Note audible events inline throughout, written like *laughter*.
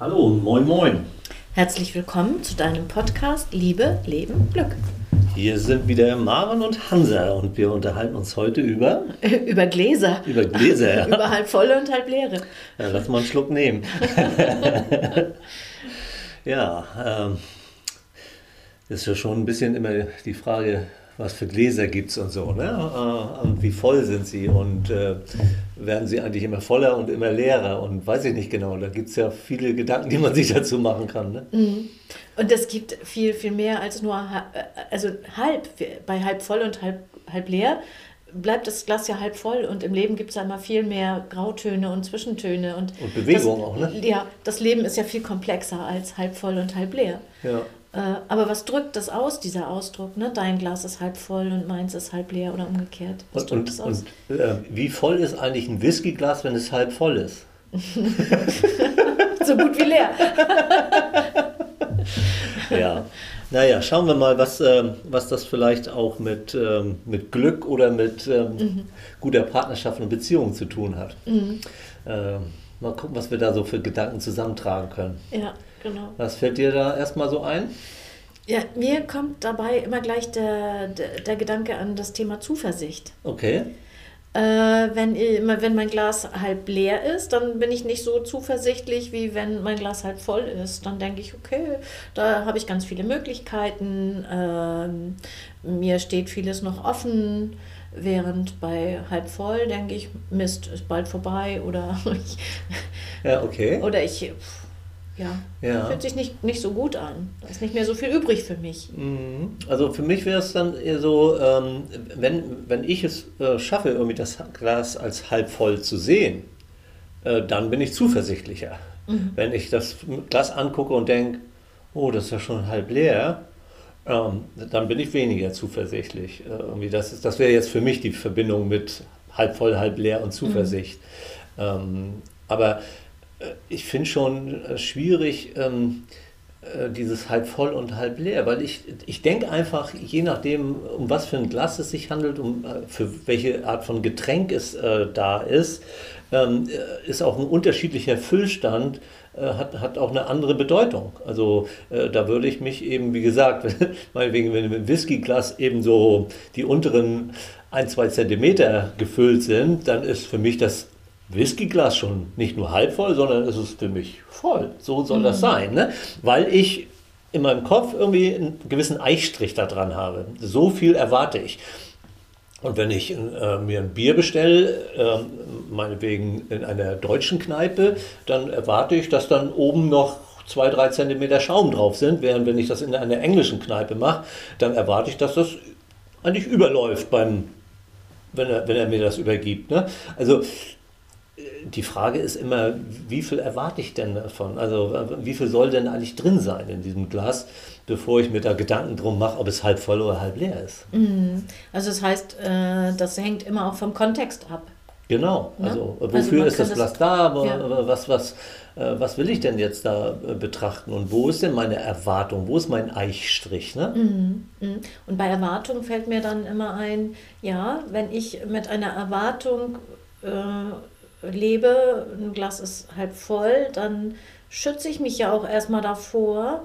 Hallo, moin, moin. Herzlich willkommen zu deinem Podcast Liebe, Leben, Glück. Hier sind wieder Maren und Hansa und wir unterhalten uns heute über. *laughs* über Gläser. Über Gläser, ja. *laughs* über halb volle und halb leere. Ja, lass mal einen Schluck nehmen. *laughs* ja, ähm, ist ja schon ein bisschen immer die Frage, was für Gläser gibt es und so, ne? Äh, und wie voll sind sie und äh, werden sie eigentlich immer voller und immer leerer und weiß ich nicht genau. Da gibt es ja viele Gedanken, die man sich dazu machen kann. Ne? Mhm. Und es gibt viel, viel mehr als nur, äh, also halb, bei halb voll und halb, halb leer bleibt das Glas ja halb voll und im Leben gibt es ja immer viel mehr Grautöne und Zwischentöne. Und, und Bewegung das, auch, ne? Ja, das Leben ist ja viel komplexer als halb voll und halb leer. Ja. Äh, aber was drückt das aus, dieser Ausdruck? Ne? Dein Glas ist halb voll und meins ist halb leer oder umgekehrt. Was und, drückt das aus? Und, äh, wie voll ist eigentlich ein Whiskyglas, wenn es halb voll ist? *laughs* so gut wie leer. *laughs* ja. Naja, schauen wir mal, was, ähm, was das vielleicht auch mit, ähm, mit Glück oder mit ähm, mhm. guter Partnerschaft und Beziehung zu tun hat. Mhm. Ähm, mal gucken, was wir da so für Gedanken zusammentragen können. Ja. Genau. Was fällt dir da erstmal so ein? Ja, mir kommt dabei immer gleich der, der, der Gedanke an das Thema Zuversicht. Okay. Äh, wenn, wenn mein Glas halb leer ist, dann bin ich nicht so zuversichtlich, wie wenn mein Glas halb voll ist. Dann denke ich, okay, da habe ich ganz viele Möglichkeiten, ähm, mir steht vieles noch offen. Während bei halb voll denke ich, Mist, ist bald vorbei oder *laughs* ich, ja, okay. oder ich ja, ja. fühlt sich nicht, nicht so gut an. Da ist nicht mehr so viel übrig für mich. Mhm. Also für mich wäre es dann eher so, ähm, wenn, wenn ich es äh, schaffe, irgendwie das Glas als halb voll zu sehen, äh, dann bin ich zuversichtlicher. Mhm. Wenn ich das Glas angucke und denke, oh, das ist ja schon halb leer, ähm, dann bin ich weniger zuversichtlich. Äh, irgendwie das das wäre jetzt für mich die Verbindung mit halb voll, halb leer und Zuversicht. Mhm. Ähm, aber ich finde schon äh, schwierig, ähm, äh, dieses halb voll und halb leer, weil ich, ich denke einfach, je nachdem, um was für ein Glas es sich handelt, um für welche Art von Getränk es äh, da ist, ähm, ist auch ein unterschiedlicher Füllstand, äh, hat, hat auch eine andere Bedeutung. Also äh, da würde ich mich eben, wie gesagt, *laughs* meinetwegen, wenn im Whiskyglas eben so die unteren ein, zwei Zentimeter gefüllt sind, dann ist für mich das Whiskyglas schon nicht nur halb voll, sondern es ist für mich voll. So soll mhm. das sein, ne? weil ich in meinem Kopf irgendwie einen gewissen Eichstrich da dran habe. So viel erwarte ich. Und wenn ich äh, mir ein Bier bestelle, äh, meinetwegen in einer deutschen Kneipe, dann erwarte ich, dass dann oben noch zwei, drei Zentimeter Schaum drauf sind, während wenn ich das in einer englischen Kneipe mache, dann erwarte ich, dass das eigentlich überläuft beim, wenn er, wenn er mir das übergibt. Ne? Also die Frage ist immer, wie viel erwarte ich denn davon? Also wie viel soll denn eigentlich drin sein in diesem Glas, bevor ich mir da Gedanken drum mache, ob es halb voll oder halb leer ist? Mhm. Also das heißt, äh, das hängt immer auch vom Kontext ab. Genau, ne? also wofür also ist das Glas da, ja. was, was, äh, was will ich denn jetzt da äh, betrachten und wo ist denn meine Erwartung, wo ist mein Eichstrich? Ne? Mhm. Mhm. Und bei Erwartung fällt mir dann immer ein, ja, wenn ich mit einer Erwartung äh, lebe, ein Glas ist halb voll, dann schütze ich mich ja auch erstmal davor,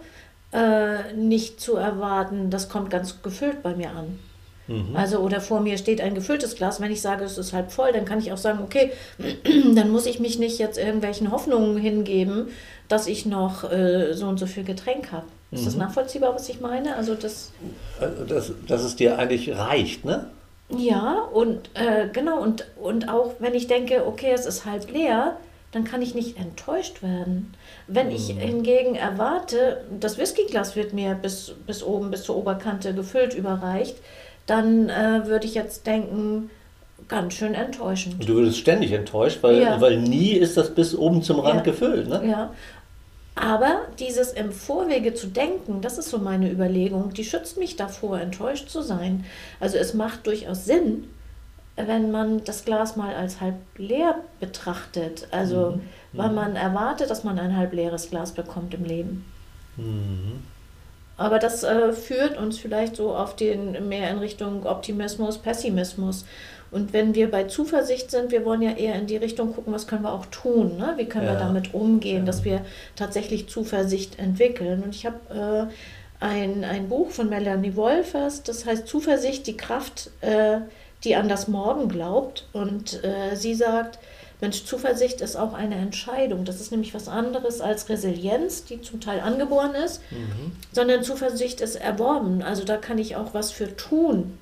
äh, nicht zu erwarten, das kommt ganz gefüllt bei mir an. Mhm. Also, oder vor mir steht ein gefülltes Glas. Wenn ich sage, es ist halb voll, dann kann ich auch sagen, okay, *clears throat* dann muss ich mich nicht jetzt irgendwelchen Hoffnungen hingeben, dass ich noch äh, so und so viel Getränk habe. Ist mhm. das nachvollziehbar, was ich meine? Also, das. Also, dass, dass es dir eigentlich reicht, ne? Ja, und äh, genau, und, und auch wenn ich denke, okay, es ist halb leer, dann kann ich nicht enttäuscht werden. Wenn ich mhm. hingegen erwarte, das Whiskyglas wird mir bis, bis oben, bis zur Oberkante gefüllt überreicht, dann äh, würde ich jetzt denken, ganz schön enttäuschend. Du würdest ständig enttäuscht, weil, ja. weil nie ist das bis oben zum Rand ja. gefüllt. Ne? Ja, aber dieses im Vorwege zu denken, das ist so meine Überlegung, die schützt mich davor, enttäuscht zu sein. Also es macht durchaus Sinn, wenn man das Glas mal als halb leer betrachtet. Also mhm. weil mhm. man erwartet, dass man ein halb leeres Glas bekommt im Leben. Mhm. Aber das äh, führt uns vielleicht so auf den mehr in Richtung Optimismus, Pessimismus. Und wenn wir bei Zuversicht sind, wir wollen ja eher in die Richtung gucken, was können wir auch tun, ne? wie können ja. wir damit umgehen, ja. dass wir tatsächlich Zuversicht entwickeln. Und ich habe äh, ein, ein Buch von Melanie Wolfers, das heißt Zuversicht, die Kraft, äh, die an das Morgen glaubt. Und äh, sie sagt, Mensch, Zuversicht ist auch eine Entscheidung. Das ist nämlich was anderes als Resilienz, die zum Teil angeboren ist, mhm. sondern Zuversicht ist erworben. Also da kann ich auch was für tun.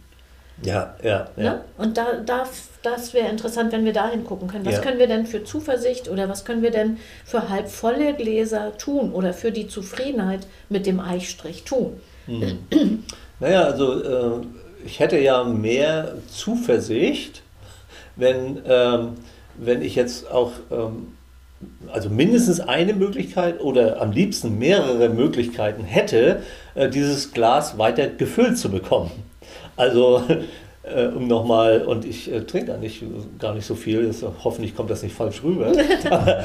Ja, ja, ja. Ne? Und da, da, das wäre interessant, wenn wir da hingucken können. Was ja. können wir denn für Zuversicht oder was können wir denn für halbvolle Gläser tun oder für die Zufriedenheit mit dem Eichstrich tun? Mhm. naja, also äh, ich hätte ja mehr Zuversicht, wenn, ähm, wenn ich jetzt auch ähm, also mindestens eine Möglichkeit oder am liebsten mehrere Möglichkeiten hätte, äh, dieses Glas weiter gefüllt zu bekommen. Also *laughs* *laughs* äh, um nochmal, und ich äh, trinke da nicht, gar nicht so viel, das, hoffentlich kommt das nicht falsch rüber. *laughs* Aber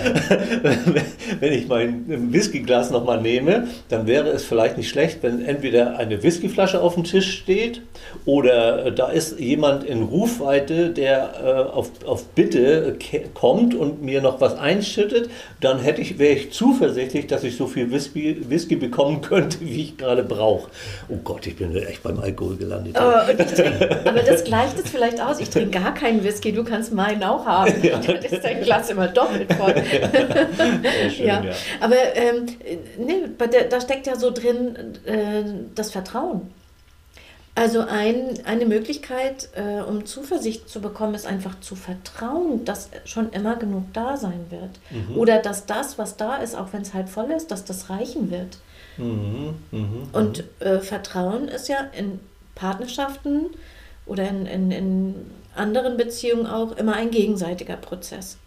*laughs* wenn ich mein Whiskyglas nochmal nehme, dann wäre es vielleicht nicht schlecht, wenn entweder eine Whiskyflasche auf dem Tisch steht oder äh, da ist jemand in Rufweite, der äh, auf, auf Bitte kommt und mir noch was einschüttet, dann hätte ich, wäre ich zuversichtlich, dass ich so viel Whisky, Whisky bekommen könnte, wie ich gerade brauche. Oh Gott, ich bin echt beim Alkohol gelandet. *laughs* Aber, aber das gleicht es vielleicht aus. Ich trinke gar keinen Whisky, du kannst meinen auch haben. Ja. *laughs* Dann ist dein Glas immer doppelt voll. Ja, schön, *laughs* ja. Aber ähm, nee, da steckt ja so drin äh, das Vertrauen. Also ein, eine Möglichkeit, äh, um Zuversicht zu bekommen, ist einfach zu vertrauen, dass schon immer genug da sein wird. Mhm. Oder dass das, was da ist, auch wenn es halb voll ist, dass das reichen wird. Mhm. Mhm. Und äh, Vertrauen ist ja in Partnerschaften oder in, in, in anderen Beziehungen auch immer ein gegenseitiger Prozess.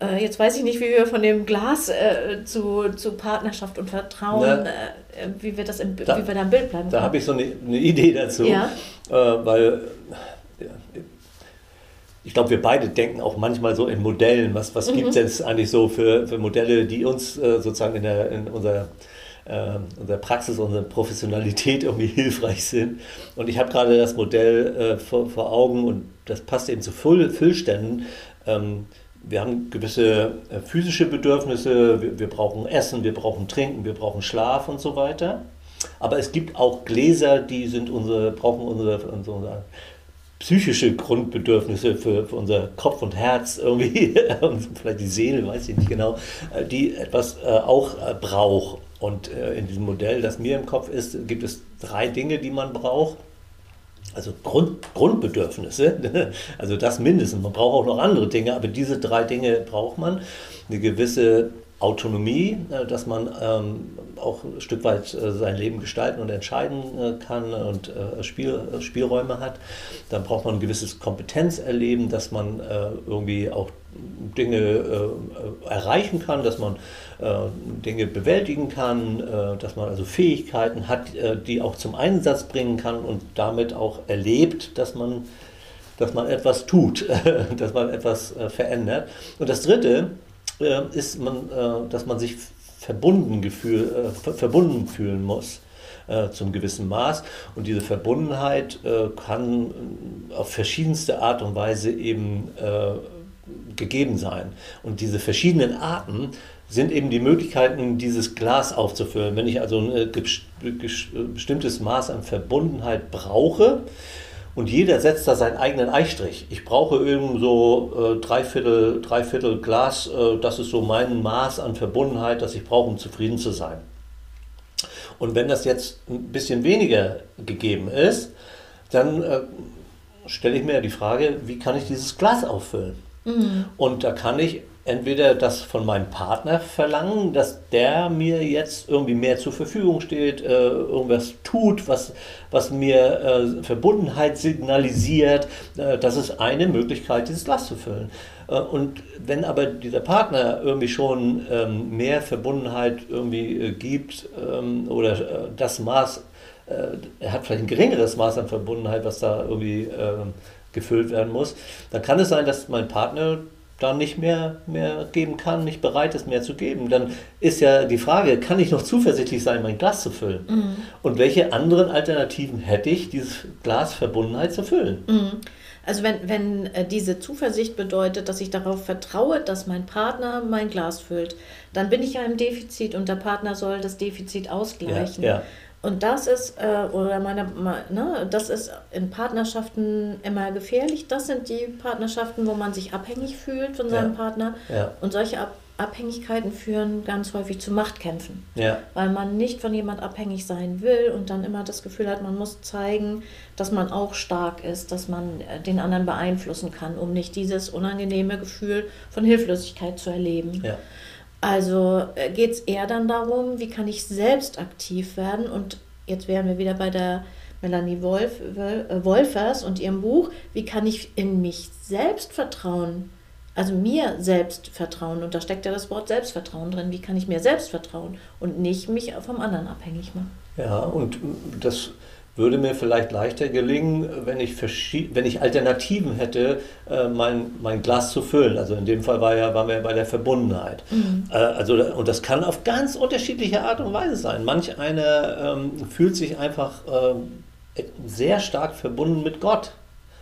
Äh, jetzt weiß ich nicht, wie wir von dem Glas äh, zu, zu Partnerschaft und Vertrauen, äh, wie wir das im, da, wie wir da im Bild bleiben. Da habe ich so eine, eine, Idee dazu, ja? Äh, weil ich glaube, wir beide denken auch manchmal so in Modellen. Was, was mhm. gibt es jetzt eigentlich so für, für Modelle, die uns äh, sozusagen in, der, in unserer äh, unserer Praxis, unserer Professionalität irgendwie *laughs* hilfreich sind. Und ich habe gerade das Modell äh, vor, vor, Augen und das passt eben zu Füll Füllständen. Ähm, wir haben gewisse äh, physische Bedürfnisse, wir, wir, brauchen Essen, wir brauchen Trinken, wir brauchen Schlaf und so weiter. Aber es gibt auch Gläser, die sind unsere, brauchen unsere, unsere psychische Grundbedürfnisse für, für, unser Kopf und Herz irgendwie, *laughs* vielleicht die Seele, weiß ich nicht genau, äh, die etwas äh, auch äh, braucht. Und äh, in diesem Modell, das mir im Kopf ist, gibt es drei Dinge, die man braucht. Also Grund, Grundbedürfnisse, *laughs* also das mindestens. Man braucht auch noch andere Dinge, aber diese drei Dinge braucht man. Eine gewisse Autonomie, äh, dass man ähm, auch ein Stück weit äh, sein Leben gestalten und entscheiden äh, kann und Spiel, Spielräume hat. Dann braucht man ein gewisses Kompetenzerleben, dass man irgendwie auch Dinge erreichen kann, dass man Dinge bewältigen kann, dass man also Fähigkeiten hat, die auch zum Einsatz bringen kann und damit auch erlebt, dass man, dass man etwas tut, *laughs* dass man etwas verändert. Und das Dritte, ist, man, äh, dass man sich verbunden, gefühl, äh, verbunden fühlen muss äh, zum gewissen Maß. Und diese Verbundenheit äh, kann auf verschiedenste Art und Weise eben äh, gegeben sein. Und diese verschiedenen Arten sind eben die Möglichkeiten, dieses Glas aufzufüllen. Wenn ich also ein bestimmtes Maß an Verbundenheit brauche, und jeder setzt da seinen eigenen Eichstrich. Ich brauche irgend so äh, dreiviertel, dreiviertel Glas, äh, das ist so mein Maß an Verbundenheit, das ich brauche, um zufrieden zu sein. Und wenn das jetzt ein bisschen weniger gegeben ist, dann äh, stelle ich mir die Frage, wie kann ich dieses Glas auffüllen? Mhm. Und da kann ich entweder das von meinem Partner verlangen, dass der mir jetzt irgendwie mehr zur Verfügung steht, äh, irgendwas tut, was, was mir äh, Verbundenheit signalisiert. Äh, das ist eine Möglichkeit, dieses Glas zu füllen. Äh, und wenn aber dieser Partner irgendwie schon ähm, mehr Verbundenheit irgendwie äh, gibt ähm, oder äh, das Maß, er hat vielleicht ein geringeres Maß an Verbundenheit, was da irgendwie ähm, gefüllt werden muss, dann kann es sein, dass mein Partner dann nicht mehr, mehr geben kann, nicht bereit ist, mehr zu geben, dann ist ja die Frage, kann ich noch zuversichtlich sein, mein Glas zu füllen? Mhm. Und welche anderen Alternativen hätte ich, dieses Glas Verbundenheit zu füllen? Mhm. Also wenn, wenn äh, diese Zuversicht bedeutet, dass ich darauf vertraue, dass mein Partner mein Glas füllt, dann bin ich ja im Defizit und der Partner soll das Defizit ausgleichen. Ja, ja. Und das ist, äh, oder meine, ne, das ist in Partnerschaften immer gefährlich. Das sind die Partnerschaften, wo man sich abhängig fühlt von seinem ja. Partner. Ja. Und solche Ab Abhängigkeiten führen ganz häufig zu Machtkämpfen. Ja. Weil man nicht von jemand abhängig sein will und dann immer das Gefühl hat, man muss zeigen, dass man auch stark ist, dass man äh, den anderen beeinflussen kann, um nicht dieses unangenehme Gefühl von Hilflosigkeit zu erleben. Ja. Also äh, geht es eher dann darum, wie kann ich selbst aktiv werden und jetzt wären wir wieder bei der Melanie Wolf, äh, Wolfers und ihrem Buch, wie kann ich in mich selbst vertrauen? Also mir selbst vertrauen. Und da steckt ja das Wort Selbstvertrauen drin. Wie kann ich mir selbst vertrauen und nicht mich vom anderen abhängig machen? Ja, und das würde mir vielleicht leichter gelingen, wenn ich, wenn ich Alternativen hätte, äh, mein, mein Glas zu füllen. Also in dem Fall war ja, waren wir bei der Verbundenheit. Mhm. Äh, also, und das kann auf ganz unterschiedliche Art und Weise sein. Manch einer ähm, fühlt sich einfach äh, sehr stark verbunden mit Gott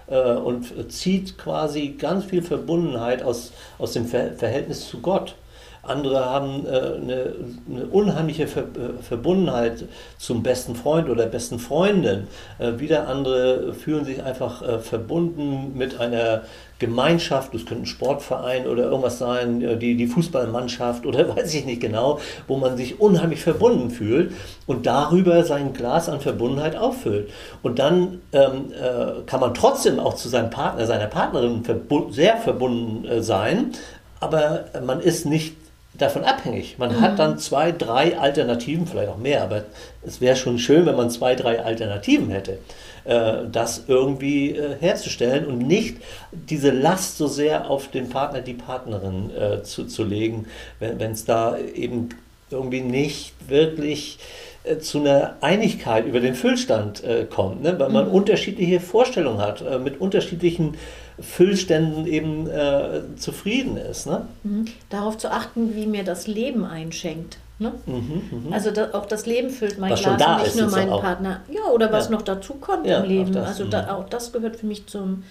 äh, und zieht quasi ganz viel Verbundenheit aus, aus dem Ver Verhältnis zu Gott. Andere haben äh, eine, eine, unheimliche äh, Verbundenheit zum besten Freund oder besten Freundin. Äh, wieder andere fühlen sich einfach verbunden mit einer Gemeinschaft, das könnte ein Sportverein oder irgendwas sein, die, die Fußballmannschaft oder *laughs* weiß ich nicht genau, wo man sich unheimlich verbunden fühlt und darüber sein Glas an Verbundenheit auffüllt. Und dann ähm, äh, kann man trotzdem auch zu seinem Partner, seiner Partnerin verbu sehr verbunden äh, sein, aber man ist nicht davon abhängig. Man mhm. hat dann zwei, drei Alternativen, vielleicht auch mehr, aber es wäre schon schön, wenn man zwei, drei Alternativen hätte, äh, das irgendwie äh, herzustellen und nicht diese Last so sehr auf den Partner, die Partnerin äh, zu, zu legen, wenn es da eben irgendwie nicht wirklich äh, zu einer Einigkeit über den Füllstand äh, kommt, ne? weil man mhm. unterschiedliche Vorstellungen hat, äh, mit unterschiedlichen Füllständen eben äh, zufrieden ist. Ne? Mhm. Darauf zu achten, wie mir das Leben einschenkt. Ne? Mhm, mh. Also da, auch das Leben füllt mein was Glas und nicht nur meinen Partner. Ja, oder was ja. noch dazu kommt ja, im Leben. Das, also da, mhm. auch das gehört für mich zum,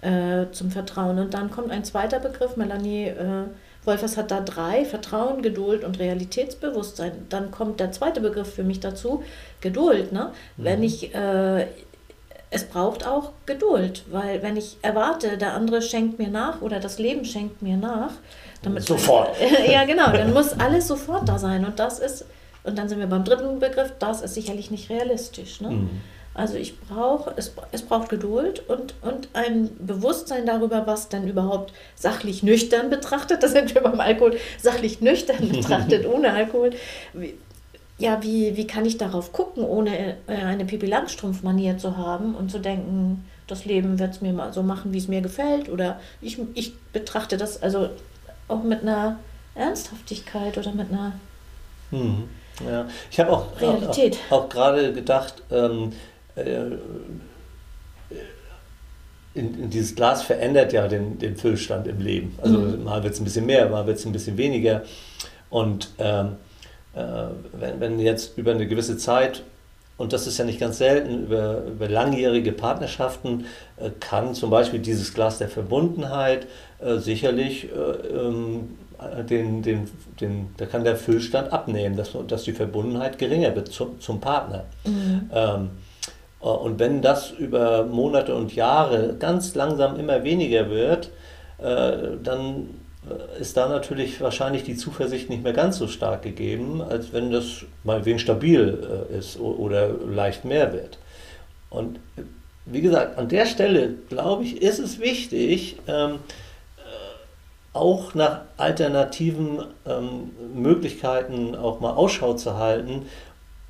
äh, zum Vertrauen. Und dann kommt ein zweiter Begriff, Melanie äh, Wolfers hat da drei, Vertrauen, Geduld und Realitätsbewusstsein. Dann kommt der zweite Begriff für mich dazu, Geduld. Ne? Mhm. Wenn ich, äh, es braucht auch Geduld, weil wenn ich erwarte, der andere schenkt mir nach oder das Leben schenkt mir nach, damit sofort. *laughs* ja, genau, dann muss alles sofort da sein. Und das ist, und dann sind wir beim dritten Begriff, das ist sicherlich nicht realistisch. Ne? Mhm. Also ich brauche, es, es braucht Geduld und, und ein Bewusstsein darüber, was denn überhaupt sachlich nüchtern betrachtet, *laughs* das sind wir beim Alkohol, sachlich nüchtern betrachtet, *laughs* ohne Alkohol. Wie, ja, wie, wie kann ich darauf gucken, ohne äh, eine Pipi Langstrumpf-Manier zu haben und zu denken, das Leben wird es mir mal so machen, wie es mir gefällt oder ich, ich betrachte das also auch mit einer Ernsthaftigkeit oder mit einer hm. Ja, ich habe auch, Realität. auch, auch gerade gedacht, ähm, äh, in, in, dieses Glas verändert ja den, den Füllstand im Leben. Also mhm. mal wird es ein bisschen mehr, mal wird es ein bisschen weniger. Und ähm, äh, wenn, wenn jetzt über eine gewisse Zeit, und das ist ja nicht ganz selten, über, über langjährige Partnerschaften, äh, kann zum Beispiel dieses Glas der Verbundenheit äh, sicherlich äh, ähm, den, den, den, da kann der Füllstand abnehmen, dass, dass die Verbundenheit geringer wird zum, zum Partner. Mhm. Ähm, äh, und wenn das über Monate und Jahre ganz langsam immer weniger wird, äh, dann äh, ist da natürlich wahrscheinlich die Zuversicht nicht mehr ganz so stark gegeben, als wenn das mal wen stabil ist oder leicht mehr wird. Und wie gesagt, an der Stelle, glaube ich, ist es wichtig, ähm, auch nach alternativen ähm, Möglichkeiten auch mal Ausschau zu halten,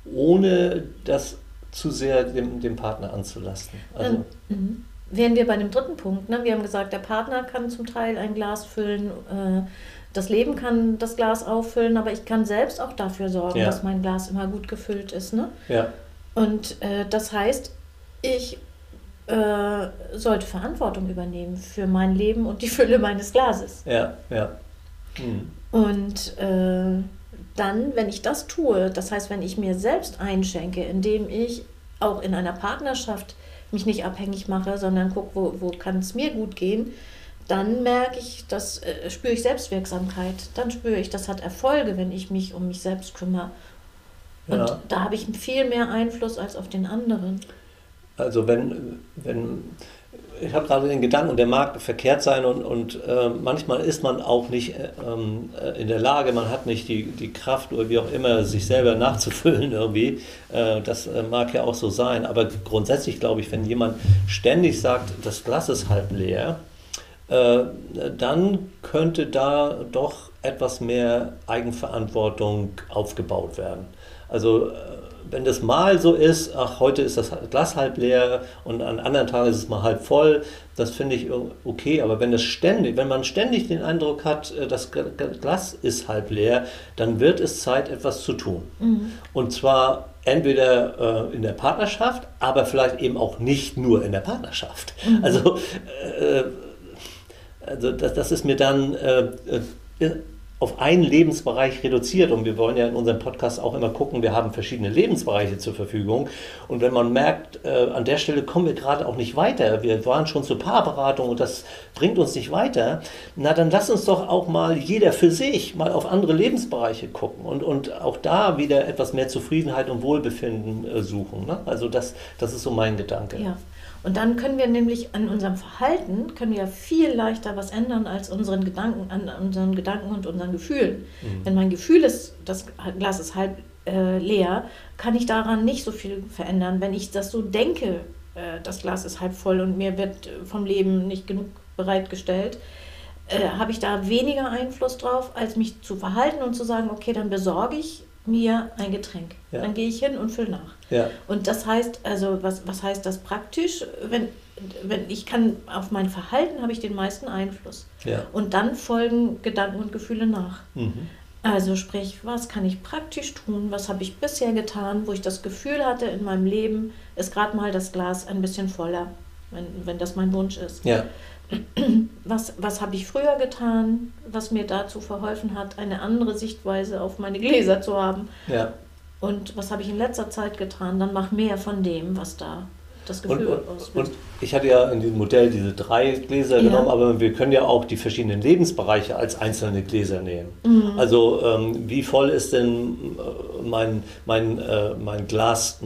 ohne das zu sehr dem, dem Partner anzulasten. Also, ähm, wären wir bei dem dritten Punkt. Ne? Wir haben gesagt, der Partner kann zum Teil ein Glas füllen, äh, das Leben kann das Glas auffüllen, aber ich kann selbst auch dafür sorgen, ja. dass mein Glas immer gut gefüllt ist. Ne? Ja. Und äh, das heißt, ich äh, sollte Verantwortung übernehmen für mein Leben und die Fülle meines Glases. Ja, ja. Mhm. Und äh, dann, wenn ich das tue, das heißt, wenn ich mir selbst einschenke, indem ich auch in einer Partnerschaft mich nicht abhängig mache, sondern gucke, wo, wo kann es mir gut gehen, dann merke ich, das äh, spüre ich Selbstwirksamkeit. Dann spüre ich, das hat Erfolge, wenn ich mich um mich selbst kümmere. Und ja. da habe ich viel mehr Einfluss als auf den anderen. Also wenn, wenn ich habe gerade den Gedanken, der mag verkehrt sein und, und äh, manchmal ist man auch nicht ähm, äh, in der Lage, man hat nicht die, die Kraft oder wie auch immer, sich selber nachzufüllen *laughs* irgendwie. Äh, das äh, mag ja auch so sein, aber grundsätzlich glaube ich, wenn jemand ständig sagt, das Glas ist halb leer, äh, dann könnte da doch etwas mehr Eigenverantwortung aufgebaut werden. Also äh, wenn das mal so ist, ach, heute ist das Glas halb leer und an anderen Tagen ist es mal halb voll, das finde ich okay. Aber wenn das ständig, wenn man ständig den Eindruck hat, äh, das Glas ist halb leer, dann wird es Zeit, etwas zu tun. Mhm. Und zwar entweder äh, in der Partnerschaft, aber vielleicht eben auch nicht nur in der Partnerschaft. Mhm. Also, äh, also das, das, ist mir dann äh, äh auf einen Lebensbereich reduziert. Und wir wollen ja in unserem Podcast auch immer gucken, wir haben verschiedene Lebensbereiche zur Verfügung. Und wenn man merkt, äh, an der Stelle kommen wir gerade auch nicht weiter, wir waren schon zur Paarberatung und das bringt uns nicht weiter, na dann lass uns doch auch mal jeder für sich mal auf andere Lebensbereiche gucken und, und auch da wieder etwas mehr Zufriedenheit und Wohlbefinden äh, suchen. Ne? Also das, das ist so mein Gedanke. Ja. Und dann können wir nämlich an unserem Verhalten können wir viel leichter was ändern als unseren Gedanken, an unseren Gedanken und unseren Gefühlen. Mhm. Wenn mein Gefühl ist, das Glas ist halb äh, leer, kann ich daran nicht so viel verändern. Wenn ich das so denke, äh, das Glas ist halb voll und mir wird vom Leben nicht genug bereitgestellt, äh, habe ich da weniger Einfluss drauf, als mich zu verhalten und zu sagen, okay, dann besorge ich mir ein Getränk. Ja. Dann gehe ich hin und fülle nach. Ja. Und das heißt, also was, was heißt das praktisch? Wenn, wenn ich kann, auf mein Verhalten habe ich den meisten Einfluss. Ja. Und dann folgen Gedanken und Gefühle nach. Mhm. Also sprich, was kann ich praktisch tun? Was habe ich bisher getan, wo ich das Gefühl hatte, in meinem Leben ist gerade mal das Glas ein bisschen voller, wenn, wenn das mein Wunsch ist. Ja was, was habe ich früher getan, was mir dazu verholfen hat, eine andere Sichtweise auf meine Gläser zu haben. Ja. Und was habe ich in letzter Zeit getan? Dann mach mehr von dem, was da das Gefühl und, und, und ich hatte ja in diesem Modell diese drei Gläser ja. genommen, aber wir können ja auch die verschiedenen Lebensbereiche als einzelne Gläser nehmen. Mhm. Also ähm, wie voll ist denn äh, mein, mein, äh, mein Glas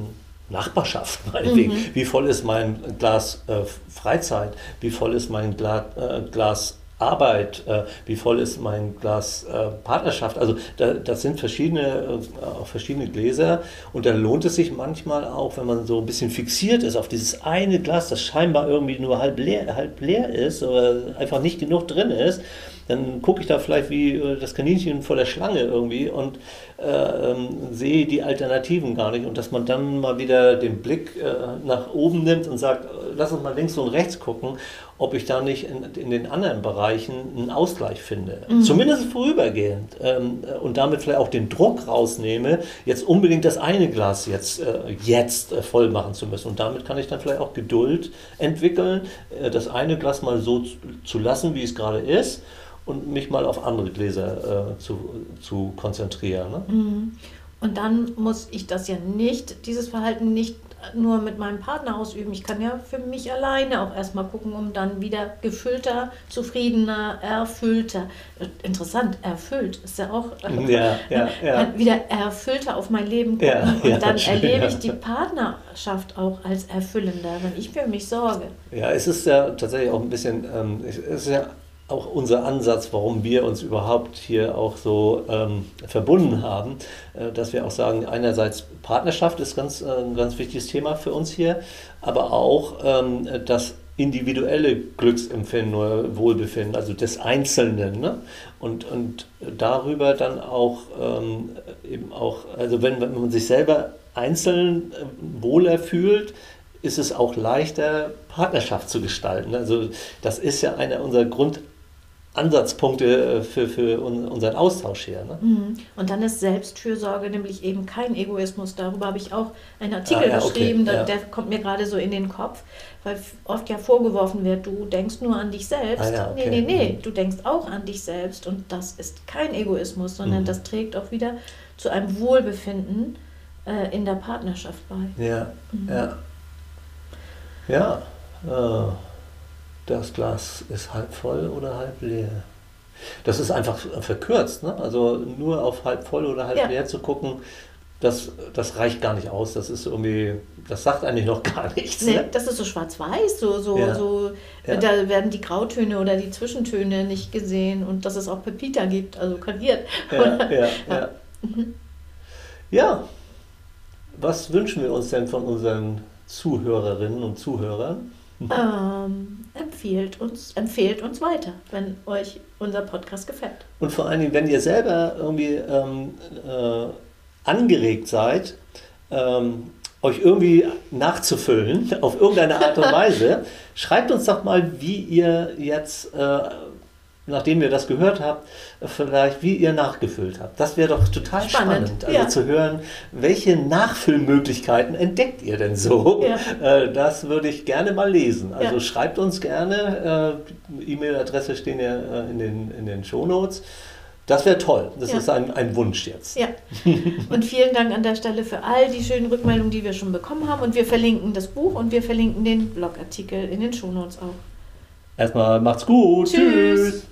Nachbarschaft *laughs* meinetwegen. Mhm. Wie voll ist mein Glas äh, Freizeit? Wie voll ist mein Gla äh, Glas Arbeit? Äh, wie voll ist mein Glas äh, Partnerschaft? Also da, das sind verschiedene, äh, verschiedene Gläser und da lohnt es sich manchmal auch, wenn man so ein bisschen fixiert ist auf dieses eine Glas, das scheinbar irgendwie nur halb leer, halb leer ist oder einfach nicht genug drin ist, dann gucke ich da vielleicht wie äh, das Kaninchen vor der Schlange irgendwie und äh, ähm, sehe die Alternativen gar nicht. Und dass man dann mal wieder den Blick äh, nach oben nimmt und sagt, lass uns mal links und rechts gucken, ob ich da nicht in, in den anderen Bereichen einen Ausgleich finde. Mhm. Zumindest vorübergehend. Ähm, äh, und damit vielleicht auch den Druck rausnehme, jetzt unbedingt das eine Glas jetzt, äh, jetzt voll machen zu müssen. Und damit kann ich dann vielleicht auch Geduld entwickeln, das eine Glas mal so zu lassen, wie es gerade ist und mich mal auf andere Gläser äh, zu, zu konzentrieren. Ne? Mhm. Und dann muss ich das ja nicht, dieses Verhalten nicht nur mit meinem Partner ausüben. Ich kann ja für mich alleine auch erstmal gucken, um dann wieder gefüllter, zufriedener, erfüllter. Interessant, erfüllt ist ja auch ja, ja, ja. wieder erfüllter auf mein Leben gucken. Und dann schön, erlebe ich die Partnerschaft auch als erfüllender, wenn ich für mich sorge. Ja, es ist ja tatsächlich auch ein bisschen, ähm, es ist ja auch unser Ansatz, warum wir uns überhaupt hier auch so ähm, verbunden haben, äh, dass wir auch sagen, einerseits Partnerschaft ist ganz, äh, ein ganz wichtiges Thema für uns hier, aber auch ähm, das individuelle Glücksempfinden oder Wohlbefinden, also des Einzelnen. Ne? Und, und darüber dann auch ähm, eben auch, also wenn, wenn man sich selber einzeln äh, wohler fühlt, ist es auch leichter, Partnerschaft zu gestalten. Also das ist ja einer unserer Grund Ansatzpunkte äh, für, für unseren Austausch hier. Ne? Mhm. Und dann ist Selbstfürsorge nämlich eben kein Egoismus. Darüber habe ich auch einen Artikel ah, ja, geschrieben, okay. ja. der kommt mir gerade so in den Kopf, weil oft ja vorgeworfen wird, du denkst nur an dich selbst. Ah, ja, okay. Nee, nee, nee, du denkst auch an dich selbst und das ist kein Egoismus, sondern mhm. das trägt auch wieder zu einem Wohlbefinden äh, in der Partnerschaft bei. Ja, mhm. ja. Ja, äh, das Glas ist halb voll oder halb leer. Das ist einfach verkürzt, ne? also nur auf halb voll oder halb Ja. leer zu gucken, das, das reicht gar nicht aus. Das ist irgendwie, das sagt eigentlich *laughs* noch gar nichts. Nee, Ne? das ist so schwarz-weiß, so, so, Ja. so Ja. da werden die Grautöne oder die Zwischentöne nicht gesehen und dass es auch Pepita gibt, also kariert. Ja, *laughs* ja, ja. Ja, was wünschen wir uns denn von unseren Zuhörerinnen und Zuhörern? Ähm, empfehlt, uns, empfehlt uns weiter, wenn euch unser Podcast gefällt. Und vor allen Dingen, wenn ihr selber irgendwie ähm, äh, angeregt seid, ähm, euch irgendwie nachzufüllen, *laughs* auf irgendeine Art und Weise, *laughs* schreibt uns doch mal, wie ihr jetzt, äh, nachdem ihr das gehört habt, vielleicht, wie ihr nachgefüllt habt. Das wäre doch total spannend, Spannend, also ja. zu hören, welche Nachfüllmöglichkeiten entdeckt ihr denn so? Ja. Äh, das würde ich gerne mal lesen. Also Ja. schreibt uns gerne, äh, E-Mail-Adresse stehen ja äh, in den, in den Shownotes. Das wäre toll. Das ist ein, ein Wunsch jetzt. Ja, und vielen Dank an der Stelle für all die schönen Rückmeldungen, die wir schon bekommen haben. Und wir verlinken das Buch und wir verlinken den Blogartikel in den Shownotes auch. Erstmal macht's gut. Tschüss. Tschüss.